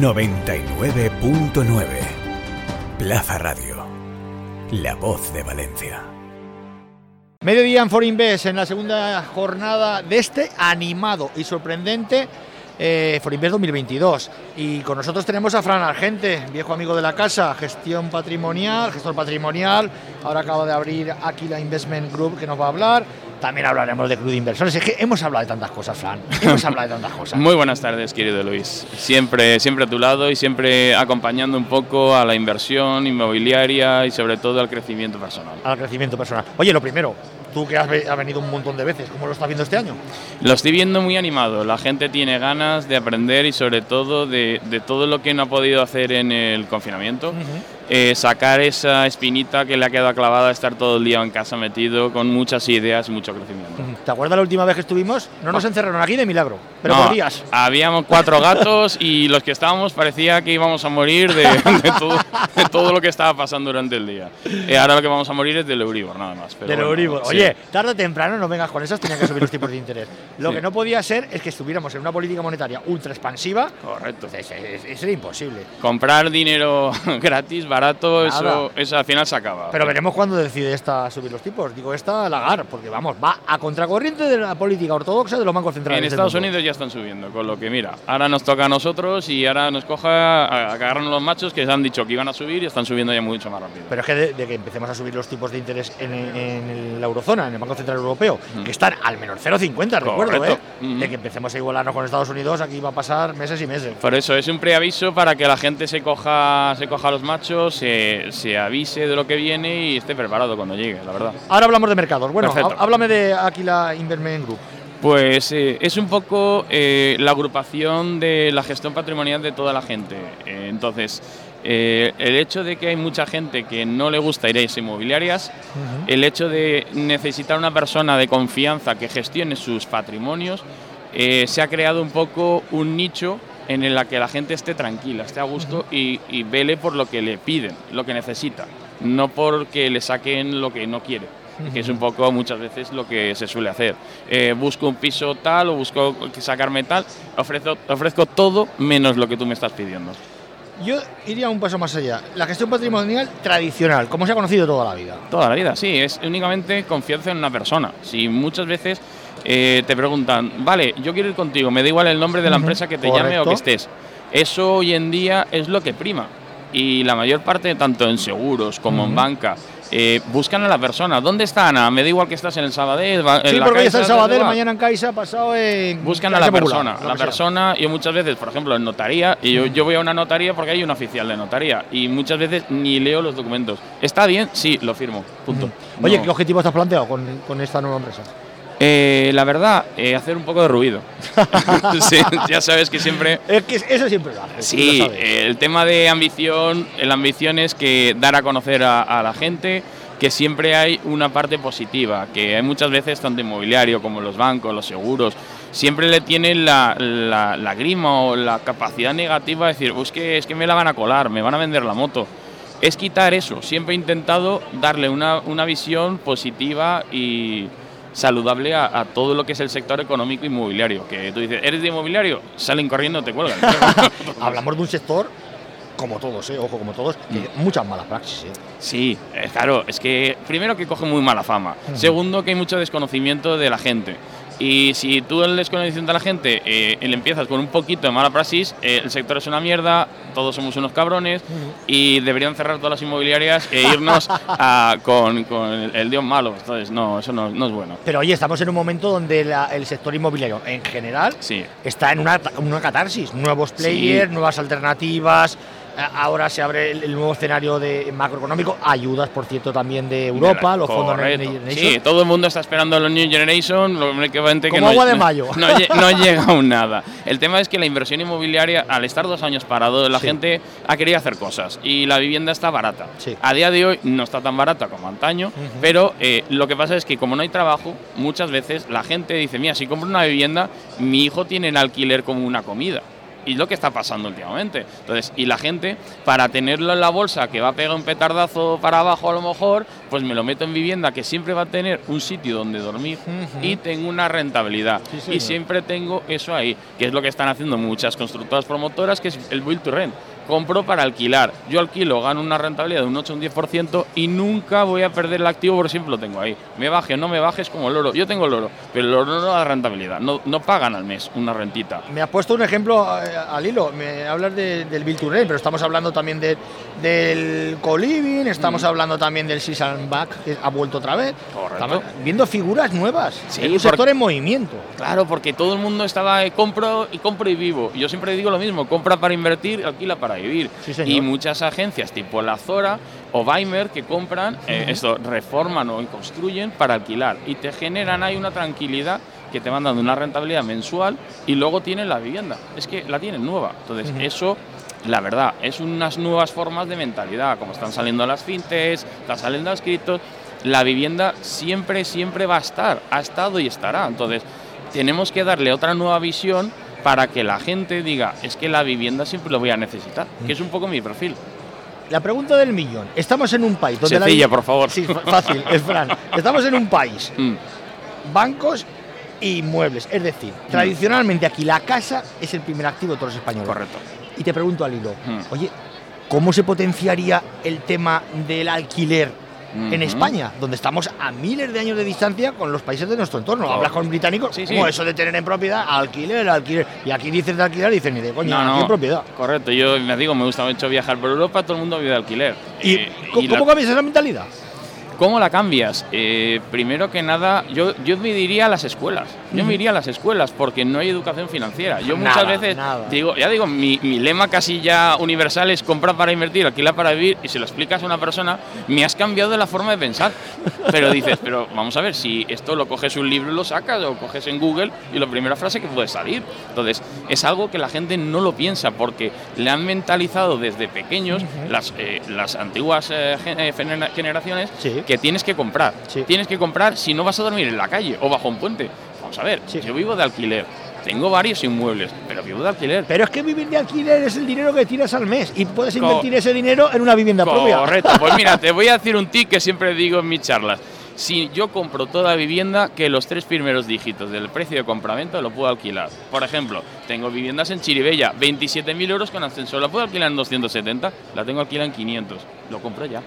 99.9 Plaza Radio. La voz de Valencia. Mediodía en Forinvest en la segunda jornada de este animado y sorprendente eh, Forinvest 2022. Y con nosotros tenemos a Fran Argente, viejo amigo de la casa, gestión patrimonial, gestor patrimonial. Ahora acaba de abrir aquí la Investment Group que nos va a hablar. También hablaremos de Club de Inversores. Es que hemos hablado de tantas cosas, Fran. Hemos hablado de tantas cosas. Muy buenas tardes, querido Luis. Siempre, siempre a tu lado y siempre acompañando un poco a la inversión inmobiliaria y sobre todo al crecimiento personal. Al crecimiento personal. Oye, lo primero, tú que has, ve- has venido un montón de veces, ¿cómo lo estás viendo este año? Lo estoy viendo muy animado. La gente tiene ganas de aprender y sobre todo de, de todo lo que no ha podido hacer en el confinamiento. Eh, sacar esa espinita que le ha quedado clavada, estar todo el día en casa metido con muchas ideas mucho crecimiento. ¿Te acuerdas la última vez que estuvimos? No nos encerraron aquí de milagro, pero No, por días. Habíamos cuatro gatos y los que estábamos parecía que íbamos a morir de, de todo, de todo lo que estaba pasando durante el día. Y ahora lo que vamos a morir es del Euribor, nada más. pero Del bueno, Euribor. sí. Oye, tarde o temprano, no vengas con esas, tenía que subir los tipos de interés. Lo Sí. que no podía ser es que estuviéramos en una política monetaria ultra expansiva. Correcto. Es, es- es- imposible. Comprar dinero gratis, barato, eso, eso al final se acaba. Pero veremos cuándo decide esta subir los tipos. Digo, esta Lagar, porque vamos, va a contracorriente de la política ortodoxa de los bancos centrales. En Estados mundo. Unidos ya están subiendo, con lo que mira, ahora nos toca a nosotros y ahora nos coja a agarrarnos los machos que se han dicho que iban a subir y están subiendo ya mucho más rápido. Pero es que de, de que empecemos a subir los tipos de interés en, en la eurozona, en el Banco Central Europeo, que están al menos 0,50, recuerdo, ¿eh? De que empecemos a igualarnos con Estados Unidos, aquí va a pasar meses y meses. Por eso es un preaviso para que la gente se coja, se coja los machos, se, se avise de lo que viene y esté preparado cuando llegue, la verdad. Ahora hablamos de mercados. Bueno, Perfecto. há- háblame de aquí la Investment Group. Pues eh, es un poco eh, la agrupación de la gestión patrimonial de toda la gente. Eh, entonces, el hecho de que hay mucha gente que no le gusta ir a inmobiliarias, el hecho de necesitar una persona de confianza que gestione sus patrimonios, se ha creado un poco un nicho en el que la gente esté tranquila, esté a gusto y, y vele por lo que le piden, lo que necesita, no porque le saquen lo que no quiere. Que es un poco muchas veces lo que se suele hacer. Eh, busco un piso tal o busco sacarme tal, ofrezco, ofrezco todo menos lo que tú me estás pidiendo. Yo iría un paso más allá. La gestión patrimonial tradicional, como se ha conocido toda la vida. Toda la vida, sí, es únicamente confianza en una persona. Si muchas veces eh, te preguntan, vale, yo quiero ir contigo, me da igual el nombre de la empresa que te llame o que estés. Eso hoy en día es lo que prima. Y la mayor parte, tanto en seguros como en banca, eh, buscan a la persona. ¿Dónde está Ana? Me da igual que estás en el Sabadell, en Sí, la porque está en Sabadell, mañana en Caixa, pasado en. Buscan a la Popular, persona, la persona, yo muchas veces, por ejemplo, en notaría, y yo, yo voy a una notaría porque hay un oficial de notaría, y muchas veces ni leo los documentos. ¿Está bien? Sí, lo firmo, punto. Oye, No. ¿qué objetivo has planteado con, con esta nueva empresa? Eh, la verdad, eh, hacer un poco de ruido. Sí, ya sabes que siempre... Es que eso siempre lo haces. Sí, lo el tema de ambición, la ambición es que dar a conocer a, a la gente que siempre hay una parte positiva, que hay muchas veces tanto inmobiliario como los bancos, los seguros, siempre le tienen la, la, la grima o la capacidad negativa de decir, pues que, es que me la van a colar, me van a vender la moto. Es quitar eso, siempre he intentado darle una, una visión positiva y saludable a, a todo lo que es el sector económico inmobiliario. Que tú dices, ¿eres de inmobiliario? Salen corriendo, te cuelgan. Hablamos de un sector, como todos, eh, ojo, como todos, que Mm. muchas malas praxis. eh. Sí, eh, claro, es que primero que coge muy mala fama, segundo que hay mucho desconocimiento de la gente. Y si tú el desconocimiento de la gente eh, le empiezas con un poquito de mala praxis, eh, el sector es una mierda, todos somos unos cabrones y deberían cerrar todas las inmobiliarias e irnos a- con, con el, el dios malo. Entonces, no, eso no, no es bueno. Pero oye, estamos en un momento donde la- el sector inmobiliario en general Sí. está en una, una catarsis. Nuevos players, nuevas alternativas. Ahora se abre el, el nuevo escenario de macroeconómico. Ayudas, por cierto, también de Europa, los fondos. Next Generation. Sí, todo el mundo está esperando a los New Generation, lo únicamente que Como no, agua de no- mayo. No, lle- no llega aún nada. El tema es que la inversión inmobiliaria, al estar dos años parado, la Sí. gente ha querido hacer cosas y la vivienda está barata. Sí. A día de hoy no está tan barata como antaño, pero eh, lo que pasa es que como no hay trabajo, muchas veces la gente dice, mira, si compro una vivienda, mi hijo tiene el alquiler como una comida. Y lo que está pasando últimamente. Entonces, y la gente, para tenerlo en la bolsa, que va a pegar un petardazo para abajo a lo mejor, pues me lo meto en vivienda, que siempre va a tener un sitio donde dormir y tengo una rentabilidad. y siempre tengo eso ahí, que es lo que están haciendo muchas constructoras promotoras, que es el build to rent compro para alquilar. Yo alquilo, gano una rentabilidad de un 8 o un 10% y nunca voy a perder el activo por siempre lo tengo ahí. Me baje o no me baje es como el oro. Yo tengo el oro, pero el oro no da rentabilidad. No, no pagan al mes una rentita. Me has puesto un ejemplo eh, al hilo. Me hablas del Bill pero estamos hablando también de, del co-living, estamos mm. hablando también del Season Back, que ha vuelto otra vez. Correcto. viendo figuras nuevas. Sí, un sector en movimiento. Claro, porque todo el mundo estaba eh, compro y compro y vivo. Yo siempre digo lo mismo, compra para invertir, alquila para vivir. y muchas agencias tipo la Zora o Weimer que compran, eh, esto, reforman o construyen para alquilar y te generan ahí una tranquilidad que te van dando una rentabilidad mensual y luego tienen la vivienda. Es que la tienen nueva. Entonces, eso, la verdad, es unas nuevas formas de mentalidad, como están saliendo las fintes, están saliendo los criptos. La vivienda siempre, siempre va a estar, ha estado y estará. Entonces, tenemos que darle otra nueva visión para que la gente diga, es que la vivienda siempre lo voy a necesitar, que es un poco mi perfil. La pregunta del millón. Estamos en un país donde Sencilla, por favor. Sí, fácil, es Fran. Estamos en un país. Mm. Bancos y inmuebles. Es decir, mm. tradicionalmente aquí la casa es el primer activo de todos los españoles. Correcto. Y te pregunto al hilo, mm. oye, ¿cómo se potenciaría el tema del alquiler en España, donde estamos a miles de años de distancia con los países de nuestro entorno. Hablas con británicos, sí, como eso de tener en propiedad, alquiler, alquiler. Y aquí dices de alquiler, dicen ni de coño, no, no. propiedad. Correcto, yo me digo, me gusta mucho viajar por Europa, todo el mundo vive de alquiler. ¿Y, eh, cómo cambias esa mentalidad? ¿Cómo la cambias? Eh, primero que nada, yo, yo me diría a las escuelas. Yo me iría a las escuelas porque no hay educación financiera. Yo muchas veces digo, ya digo, mi, mi, lema casi ya universal es comprar para invertir, alquilar para vivir. Y si lo explicas a una persona, me has cambiado de la forma de pensar. Pero dices, pero vamos a ver, si esto lo coges un libro y lo sacas, o coges en Google y la primera frase que puede salir. Entonces, es algo que la gente no lo piensa porque le han mentalizado desde pequeños las, eh, las antiguas eh, generaciones que tienes que comprar. Tienes que comprar si no vas a dormir en la calle o bajo un puente. Vamos a ver, yo vivo de alquiler. Tengo varios inmuebles, pero vivo de alquiler. Pero es que vivir de alquiler es el dinero que tiras al mes y puedes invertir ese dinero en una vivienda propia. Correcto. Pues mira, te voy a decir un tip que siempre digo en mis charlas. Si yo compro toda vivienda, que los tres primeros dígitos del precio de compraventa lo puedo alquilar. Por ejemplo, tengo viviendas en Chiribella, 27.000 euros con ascensor. ¿La puedo alquilar en 270? La tengo alquilada en 500. Lo compro ya.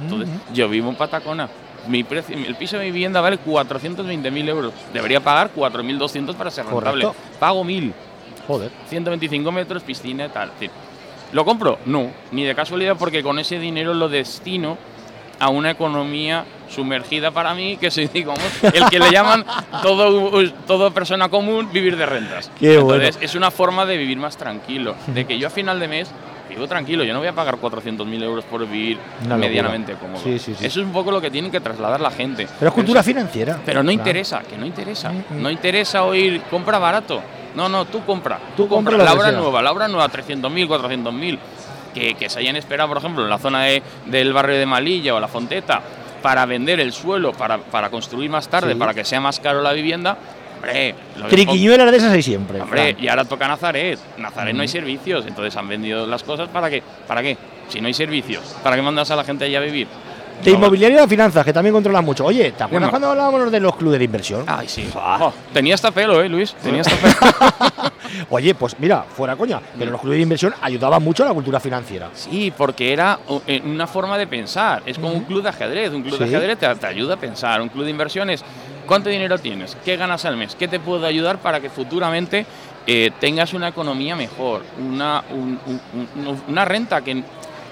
Entonces, yo vivo en Patacona. Mi precio, el piso de mi vivienda vale 420.000 euros. Debería pagar 4.200 para ser rentable. Pago 1.000. Joder. 125 metros, piscina y tal. ¿Lo compro? No, ni de casualidad porque con ese dinero lo destino a una economía sumergida para mí, que soy, digamos, el que le llaman todo, todo persona común vivir de rentas. Entonces, es una forma de vivir más tranquilo, de que yo a final de mes vivo tranquilo, yo no voy a pagar 400.000 euros por vivir medianamente cómodo. Eso es un poco lo que tiene que trasladar la gente. Pero es cultura financiera. Pero no interesa, que no interesa. Mm, mm. No interesa oír, compra barato. No, no, tú compra. Tú, compra, la obra nueva, la obra nueva, 300.000, 400.000. Que, que se hayan esperado, por ejemplo, en la zona de, del barrio de Malilla o la Fonteta, para vender el suelo, para, para construir más tarde, para que sea más caro la vivienda, Hombre, Triquiñuelas de esas hay siempre. Hombre, y ahora toca Nazaret. Nazaret no hay servicios, entonces han vendido las cosas para qué? ¿Para qué? Si no hay servicios, ¿para qué mandas a la gente allá a vivir? De inmobiliaria y de finanzas, que también controlan mucho. Oye, ¿te acuerdas cuando hablábamos de los clubes de inversión? Ay, sí. Oh, tenía hasta pelo, ¿eh, Luis? Tenía hasta pelo. Oye, pues mira, fuera coña, pero los clubes de inversión ayudaban mucho a la cultura financiera. Sí, porque era eh, una forma de pensar. Es como un club de ajedrez. Un club de ajedrez te, ayuda a pensar. Un club de inversiones ¿Cuánto dinero tienes? ¿Qué ganas al mes? ¿Qué te puedo ayudar para que futuramente eh, tengas una economía mejor? Una, una renta que...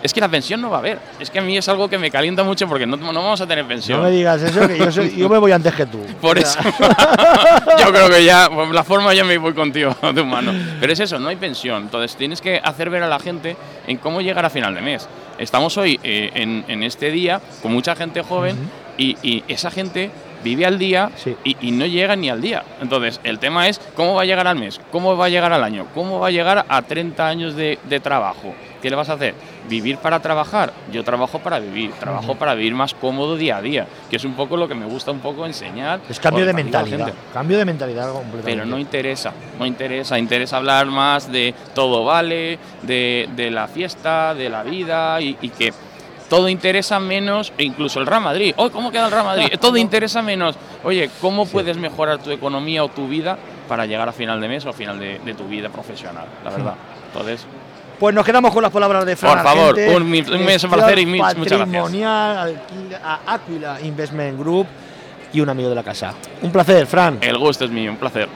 Es que la pensión no va a haber. Es que a mí es algo que me calienta mucho porque no, no vamos a tener pensión. No me digas eso, que yo, yo me voy antes que tú. Por eso. yo creo que ya, la forma ya me voy contigo de humano. Pero es eso, no hay pensión. Entonces tienes que hacer ver a la gente en cómo llegar a final de mes. Estamos hoy eh, en, en, este día con mucha gente joven y, y esa gente vive al día Sí. y, y no llega ni al día. Entonces, el tema es cómo va a llegar al mes, cómo va a llegar al año, cómo va a llegar a 30 años de, de trabajo. ¿Qué le vas a hacer? ¿Vivir para trabajar? Yo trabajo para vivir, trabajo para vivir más cómodo día a día, que es un poco lo que me gusta un poco enseñar. Es cambio de mentalidad. Cambio de mentalidad completamente. Pero no interesa, no interesa, interesa hablar más de todo vale, de, de la fiesta, de la vida y, y que todo interesa menos, e incluso el Real Madrid. Oh, ¿cómo queda el Real Madrid? Todo interesa menos. Oye, ¿cómo puedes mejorar tu economía o tu vida para llegar a final de mes o a final de, de tu vida profesional? La verdad. Entonces, Pues nos quedamos con las palabras de Fran Por favor, Argente, un un placer y muchas gracias. patrimonial, Aquila Investment Group y un amigo de la casa. Un placer, Fran. el gusto es mío, un placer.